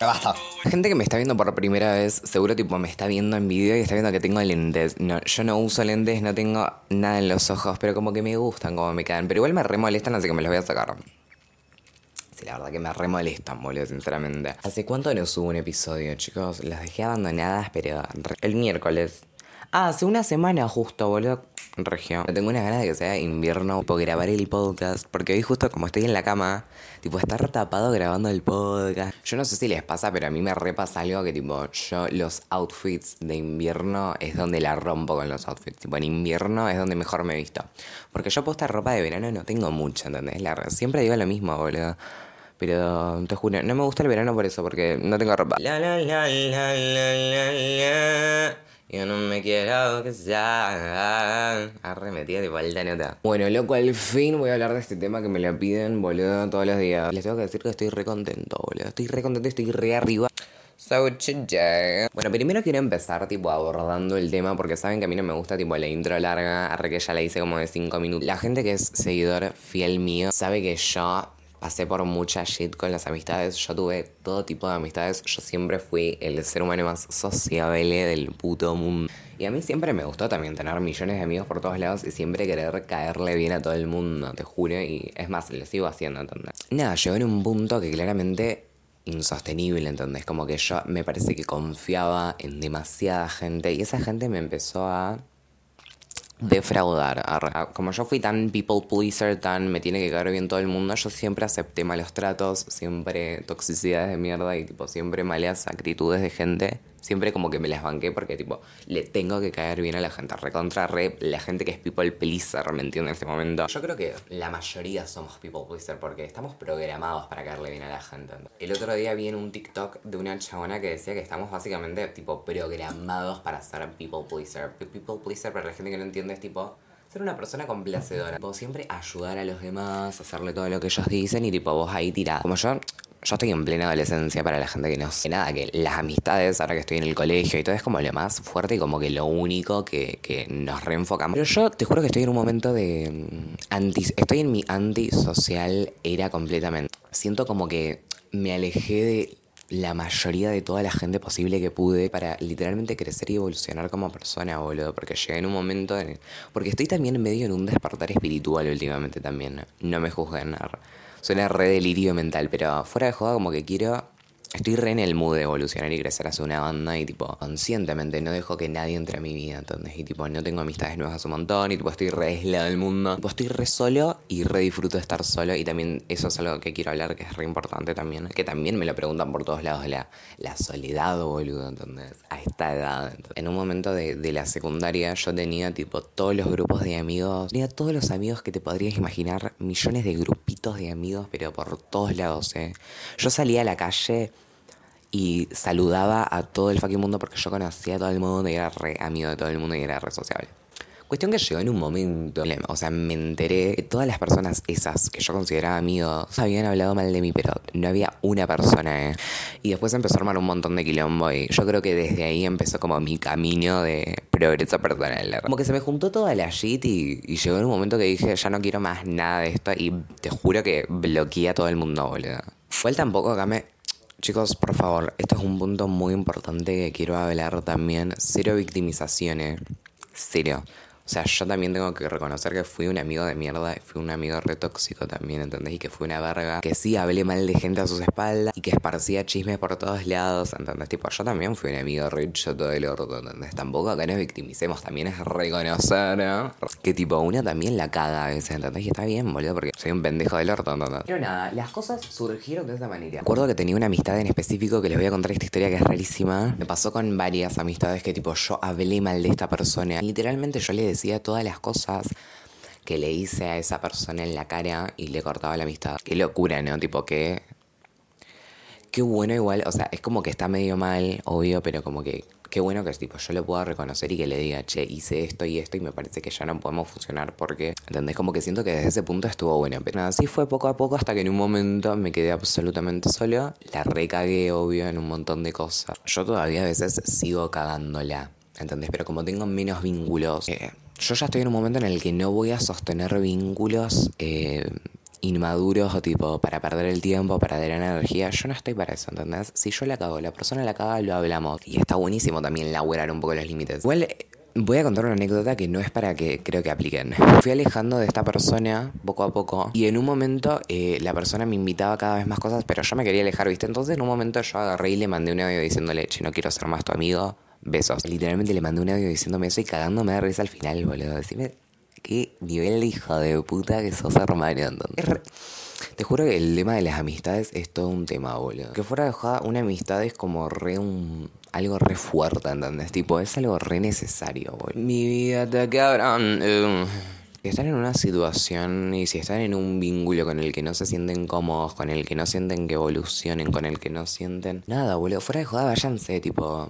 Basta. Gente que me está viendo por primera vez, seguro tipo me está viendo en video y está viendo que tengo lentes. No, yo no uso lentes, no tengo nada en los ojos, pero como que me gustan como me quedan. Pero igual me remolestan, así que me los voy a sacar. Sí, la verdad que me remolestan, boludo, sinceramente. ¿Hace cuánto no subo un episodio, chicos? Las dejé abandonadas, pero el miércoles. Ah, hace una semana justo, boludo. Regio. Tengo unas ganas de que sea invierno por grabar el podcast. Porque hoy justo como estoy en la cama, tipo estar tapado grabando el podcast. Yo no sé si les pasa, pero a mí me repasa algo que tipo, yo los outfits de invierno es donde la rompo con los outfits. Tipo, en invierno es donde mejor me he visto. Porque yo posta ropa de verano no tengo mucha, ¿entendés? La, siempre digo lo mismo, boludo. Pero te juro, no me gusta el verano por eso, porque no tengo ropa. La la la la la la la. Yo no me quiero que sea. Arremetida de vuelta nota. Bueno, loco, al fin voy a hablar de este tema que me lo piden, boludo, todos los días. Les tengo que decir que estoy re contento, boludo. Estoy re contento, estoy re arriba. So Bueno, primero quiero empezar tipo abordando el tema porque saben que a mí no me gusta tipo la intro larga, arre que ya la hice como de 5 minutos. La gente que es seguidor fiel mío sabe que yo pasé por mucha shit con las amistades. Yo tuve todo tipo de amistades. Yo siempre fui el ser humano más sociable del puto mundo. Y a mí siempre me gustó también tener millones de amigos por todos lados y siempre querer caerle bien a todo el mundo, te juro. Y es más, lo sigo haciendo, ¿entendés? Nada, llegó en un punto que claramente insostenible, ¿entendés? Como que yo me parece que confiaba en demasiada gente y esa gente me empezó a defraudar. Como yo fui tan people pleaser, tan me tiene que caer bien todo el mundo, yo siempre acepté malos tratos, siempre toxicidades de mierda y tipo siempre malas actitudes de gente siempre como que me las banqué porque tipo, le tengo que caer bien a la gente. Recontra re, la gente que es people pleaser, ¿me entiende en este momento? Yo creo que la mayoría somos people pleaser porque estamos programados para caerle bien a la gente. El otro día vi en un TikTok de una chabona que decía que estamos básicamente tipo programados para ser people pleaser. People pleaser para la gente que no entiende es tipo ser una persona complacedora. Tipo, siempre ayudar a los demás, hacerle todo lo que ellos dicen y tipo vos ahí tirás. Como yo yo estoy en plena adolescencia para la gente que no sé nada, que las amistades, ahora que estoy en el colegio y todo, es como lo más fuerte y como que lo único que, que nos reenfocamos. Pero yo te juro que estoy en un momento de mm, anti. Estoy en mi antisocial era completamente. Siento como que me alejé de la mayoría de toda la gente posible que pude para literalmente crecer y evolucionar como persona, boludo. Porque llegué en un momento. En... Porque estoy también medio en un despertar espiritual últimamente también. No me juzguen. Suena re delirio mental, pero fuera de joda como que quiero Estoy re en el mood de evolucionar y crecer hacia una banda y tipo, conscientemente no dejo que nadie entre a mi vida, entonces, y tipo, no tengo amistades nuevas hace un montón y tipo, estoy re aislado del mundo. Tipo, estoy re solo y re disfruto de estar solo y también eso es algo que quiero hablar que es re importante también, que también me lo preguntan por todos lados, la, la soledad, boludo, entonces, a esta edad. En un momento de, de la secundaria yo tenía tipo todos los grupos de amigos, tenía todos los amigos que te podrías imaginar, millones de grupitos de amigos, pero por todos lados, eh. Yo salía a la calle y saludaba a todo el fucking mundo porque yo conocía a todo el mundo y era re amigo de todo el mundo y era re sociable. Cuestión que llegó en un momento, o sea, me enteré que todas las personas esas que yo consideraba amigos habían hablado mal de mí, pero no había una persona, ¿eh? Y después empezó a armar un montón de quilombo y yo creo que desde ahí empezó como mi camino de progreso personal. Como que se me juntó toda la shit y, y llegó en un momento que dije, ya no quiero más nada de esto y te juro que bloqueé a todo el mundo, boludo. Fue tampoco acá me Chicos, por favor, esto es un punto muy importante que quiero hablar también. Cero victimizaciones. Cero. O sea, yo también tengo que reconocer que fui un amigo de mierda, fui un amigo re tóxico también, ¿entendés? Y que fui una verga, que sí hablé mal de gente a sus espaldas y que esparcía chismes por todos lados, ¿entendés? Tipo, yo también fui un amigo re todo el orto, ¿entendés? Tampoco acá nos victimicemos, también es reconocer, ¿no? Que tipo, una también la caga a veces, ¿entendés? Y está bien, boludo, porque soy un pendejo del orto, ¿entendés? Pero nada, las cosas surgieron de esta manera. Recuerdo que tenía una amistad en específico que les voy a contar esta historia que es rarísima. Me pasó con varias amistades que tipo, yo hablé mal de esta persona. Literalmente yo le decía todas las cosas que le hice a esa persona en la cara y le cortaba la amistad. Qué locura, ¿no? Tipo que... Qué bueno igual, o sea, es como que está medio mal, obvio, pero como que qué bueno que tipo yo lo pueda reconocer y que le diga, che, hice esto y esto y me parece que ya no podemos funcionar porque, ¿entendés? Como que siento que desde ese punto estuvo bueno. Pero nada, así fue poco a poco hasta que en un momento me quedé absolutamente solo. La recagué, obvio, en un montón de cosas. Yo todavía a veces sigo cagándola, ¿entendés? Pero como tengo menos vínculos, eh, yo ya estoy en un momento en el que no voy a sostener vínculos eh, inmaduros o tipo para perder el tiempo, para tener energía. Yo no estoy para eso, ¿entendés? Si yo la cago, la persona la caga, lo hablamos. Y está buenísimo también laburar un poco los límites. Igual Voy a contar una anécdota que no es para que creo que apliquen. Fui alejando de esta persona poco a poco y en un momento eh, la persona me invitaba cada vez más cosas, pero yo me quería alejar, ¿viste? Entonces en un momento yo agarré y le mandé un audio diciéndole, che, no quiero ser más tu amigo, besos. Literalmente le mandé un audio diciéndome eso y cagándome de risa al final, boludo. Decime qué nivel de hijo de puta que sos hermano. Te juro que el tema de las amistades es todo un tema, boludo. Que fuera de joda, una amistad es como re un algo re fuerte, ¿entendés? Tipo, es algo re necesario, boludo. Mi vida te cabrón. Si están en una situación y si están en un vínculo con el que no se sienten cómodos, con el que no sienten que evolucionen, con el que no sienten nada, boludo, fuera de joda, váyanse, tipo.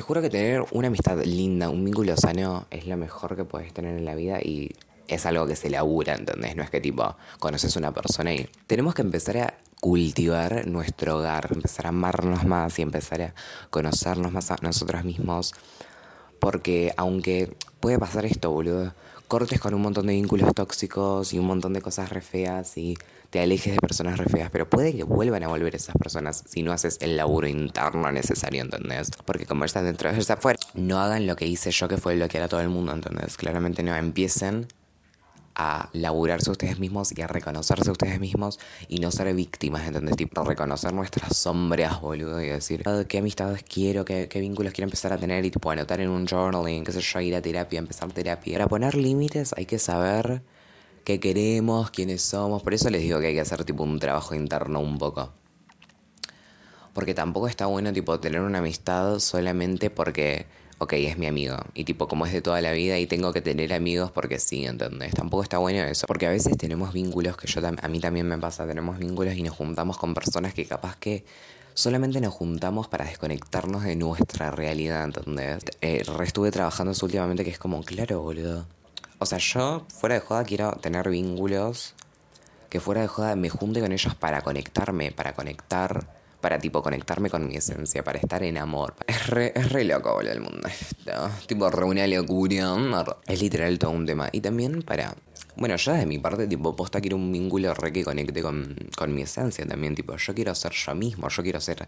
Te juro que tener una amistad linda, un vínculo sano, es lo mejor que puedes tener en la vida y es algo que se labura, ¿entendés? No es que tipo conoces una persona y tenemos que empezar a cultivar nuestro hogar, empezar a amarnos más y empezar a conocernos más a nosotros mismos. Porque aunque puede pasar esto, boludo, cortes con un montón de vínculos tóxicos y un montón de cosas re feas y te alejes de personas re feas, pero puede que vuelvan a volver esas personas si no haces el laburo interno necesario, ¿entendés? Porque como están dentro, de afuera. No hagan lo que hice yo, que fue bloquear a todo el mundo, ¿entendés? Claramente no, empiecen a laburarse ustedes mismos y a reconocerse ustedes mismos y no ser víctimas, ¿entendés? Tipo, reconocer nuestras sombras, boludo, y decir ah, qué amistades quiero, qué, qué, vínculos quiero empezar a tener y tipo anotar en un journaling, qué sé yo, ir a terapia, empezar terapia. Para poner límites hay que saber qué queremos, quiénes somos, por eso les digo que hay que hacer tipo un trabajo interno un poco. Porque tampoco está bueno tipo tener una amistad solamente porque ok, es mi amigo. Y tipo, como es de toda la vida y tengo que tener amigos porque sí, ¿entendés? Tampoco está bueno eso. Porque a veces tenemos vínculos que yo a mí también me pasa, tenemos vínculos y nos juntamos con personas que capaz que solamente nos juntamos para desconectarnos de nuestra realidad, ¿entendés? Eh, estuve trabajando eso últimamente que es como, claro, boludo. O sea, yo fuera de joda quiero tener vínculos que fuera de joda me junte con ellos para conectarme, para conectar para tipo conectarme con mi esencia, para estar en amor. Es re, es re loco, boludo, el mundo. Tipo, reunir locura. Es literal todo un tema. Y también para. Bueno, yo de mi parte, tipo, posta quiero un vínculo re que conecte con, con mi esencia también. Tipo, yo quiero ser yo mismo, yo quiero ser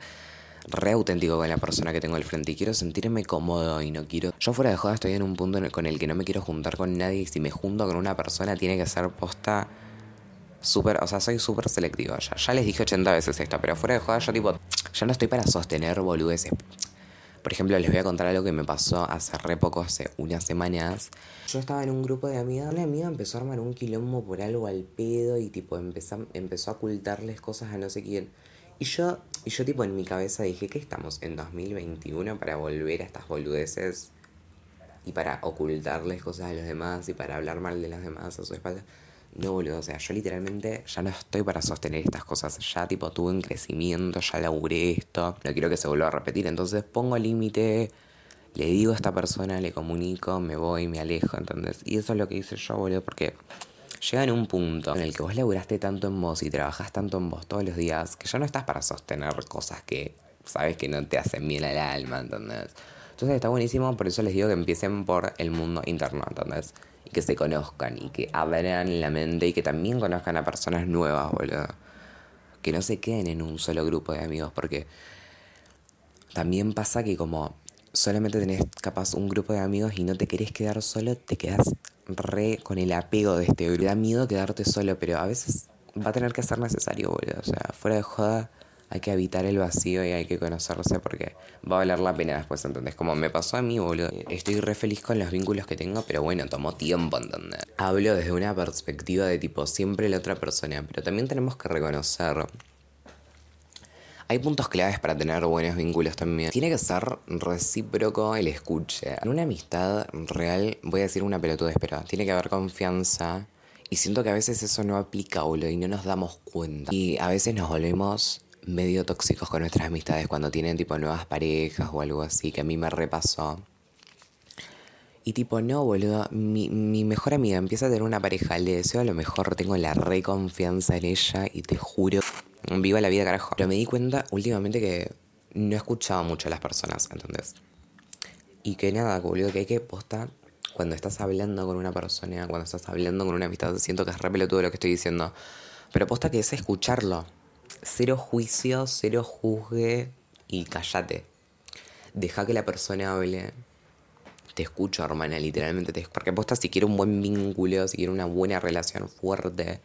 re auténtico con la persona que tengo al frente y quiero sentirme cómodo y no quiero... Yo fuera de joda estoy en un punto con el que no me quiero juntar con nadie y si me junto con una persona tiene que ser posta súper, o sea, soy súper selectivo ya. Ya les dije 80 veces esto, pero fuera de joda yo tipo, ya no estoy para sostener boludeces. Por ejemplo, les voy a contar algo que me pasó hace re poco, hace unas semanas. Yo estaba en un grupo de amigas. Una amiga empezó a armar un quilombo por algo al pedo y tipo empezó, empezó a ocultarles cosas a no sé quién. Y yo, y yo tipo en mi cabeza dije, ¿qué estamos en 2021 para volver a estas boludeces? Y para ocultarles cosas a los demás y para hablar mal de las demás a su espalda. No, boludo, o sea, yo literalmente ya no estoy para sostener estas cosas. Ya, tipo, tuve un crecimiento, ya laburé esto. No quiero que se vuelva a repetir. Entonces pongo límite, le digo a esta persona, le comunico, me voy, me alejo, ¿entendés? Y eso es lo que hice yo, boludo, porque llega en un punto en el que vos laburaste tanto en vos y trabajás tanto en vos todos los días que ya no estás para sostener cosas que sabes que no te hacen bien al alma, ¿entendés? Entonces está buenísimo, por eso les digo que empiecen por el mundo interno, ¿entendés? Que se conozcan y que abran la mente y que también conozcan a personas nuevas, boludo. Que no se queden en un solo grupo de amigos, porque también pasa que como solamente tenés capaz un grupo de amigos y no te querés quedar solo, te quedas re con el apego de este grupo. Te da miedo quedarte solo, pero a veces va a tener que ser necesario, boludo. O sea, fuera de joda hay que evitar el vacío y hay que conocerse porque va a valer la pena después, ¿entendés? Como me pasó a mí, boludo. Estoy re feliz con los vínculos que tengo, pero bueno, tomó tiempo, ¿entendés? Hablo desde una perspectiva de tipo siempre la otra persona, pero también tenemos que reconocer hay puntos claves para tener buenos vínculos también. Tiene que ser recíproco el escuche. En una amistad real, voy a decir una pelotudez, pero tiene que haber confianza. Y siento que a veces eso no aplica, boludo, y no nos damos cuenta. Y a veces nos volvemos medio tóxicos con nuestras amistades cuando tienen tipo nuevas parejas o algo así, que a mí me repasó. Y tipo, no, boludo, mi, mi mejor amiga empieza a tener una pareja, le deseo a lo mejor, tengo la reconfianza en ella y te juro, viva la vida carajo. Pero me di cuenta últimamente que no escuchaba mucho a las personas, entonces. Y que nada, boludo, que hay que posta cuando estás hablando con una persona, cuando estás hablando con una amistad, siento que es re pelotudo lo que estoy diciendo. Pero aposta que es escucharlo. Cero juicio, cero juzgue y cállate. Deja que la persona hable. Te escucho, hermana, literalmente. Te... Porque aposta si quiero un buen vínculo, si quiero una buena relación fuerte,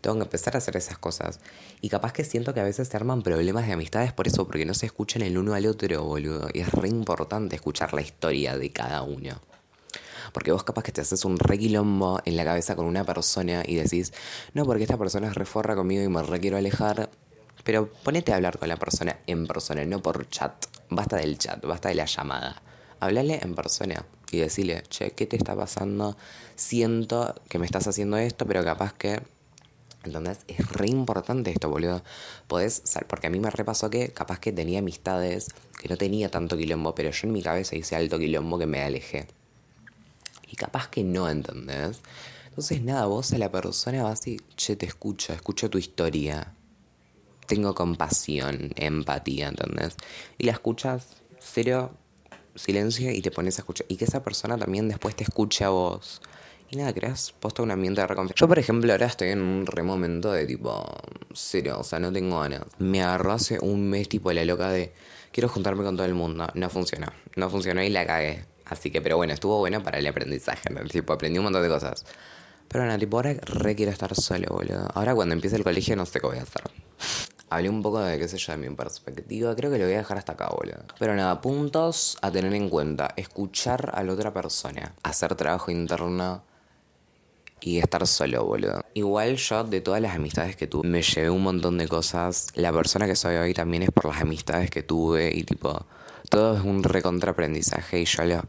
tengo que empezar a hacer esas cosas. Y capaz que siento que a veces se arman problemas de amistades por eso, porque no se escuchan el uno al otro, boludo. Y es re importante escuchar la historia de cada uno. Porque vos capaz que te haces un requilombo en la cabeza con una persona y decís, no, porque esta persona es reforra conmigo y me re quiero alejar. Pero ponete a hablar con la persona en persona, no por chat. Basta del chat, basta de la llamada. Hablale en persona y decirle, che, ¿qué te está pasando? Siento que me estás haciendo esto, pero capaz que entonces es re importante esto, boludo. Podés, porque a mí me repasó que capaz que tenía amistades que no tenía tanto quilombo, pero yo en mi cabeza hice alto quilombo que me alejé. Y capaz que no, ¿entendés? Entonces nada, vos a la persona vas y, che, te escucho, escucho tu historia. Tengo compasión, empatía, ¿entendés? Y la escuchas, cero silencio y te pones a escuchar. Y que esa persona también después te escuche a vos. Y nada, creas posta un ambiente de reconfianza. Yo, por ejemplo, ahora estoy en un remomento de tipo, cero, o sea, no tengo ganas. Me agarró hace un mes tipo la loca de, quiero juntarme con todo el mundo. No funcionó, no funcionó y la cagué. Así que, pero bueno, estuvo bueno para el aprendizaje, ¿no? Tipo, aprendí un montón de cosas. Pero nada, tipo, ahora re quiero estar solo, boludo. Ahora cuando empiece el colegio no sé qué voy a hacer. Hablé un poco de, qué sé yo, de mi perspectiva. Creo que lo voy a dejar hasta acá, boludo. Pero nada, puntos a tener en cuenta. Escuchar a la otra persona. Hacer trabajo interno y estar solo, boludo. Igual yo, de todas las amistades que tuve, me llevé un montón de cosas. La persona que soy hoy también es por las amistades que tuve y tipo, todo es un recontraaprendizaje y yo lo...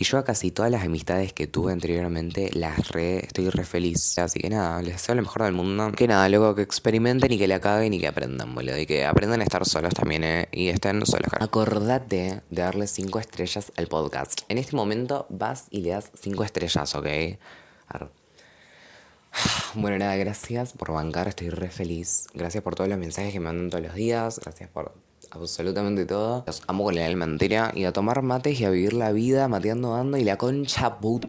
Y yo a casi todas las amistades que tuve anteriormente las re, estoy re feliz. Así que nada, les deseo lo mejor del mundo. Que nada, luego que experimenten y que la caguen y que aprendan, boludo. Y que aprendan a estar solos también, ¿eh? Y estén solos. Acordate de darle 5 estrellas al podcast. En este momento vas y le das 5 estrellas, ¿ok? Bueno, nada, gracias por bancar, estoy re feliz. Gracias por todos los mensajes que me mandan todos los días. Gracias por absolutamente todo. Los amo con la alma entera y a tomar mates y a vivir la vida mateando, dando y la concha puta.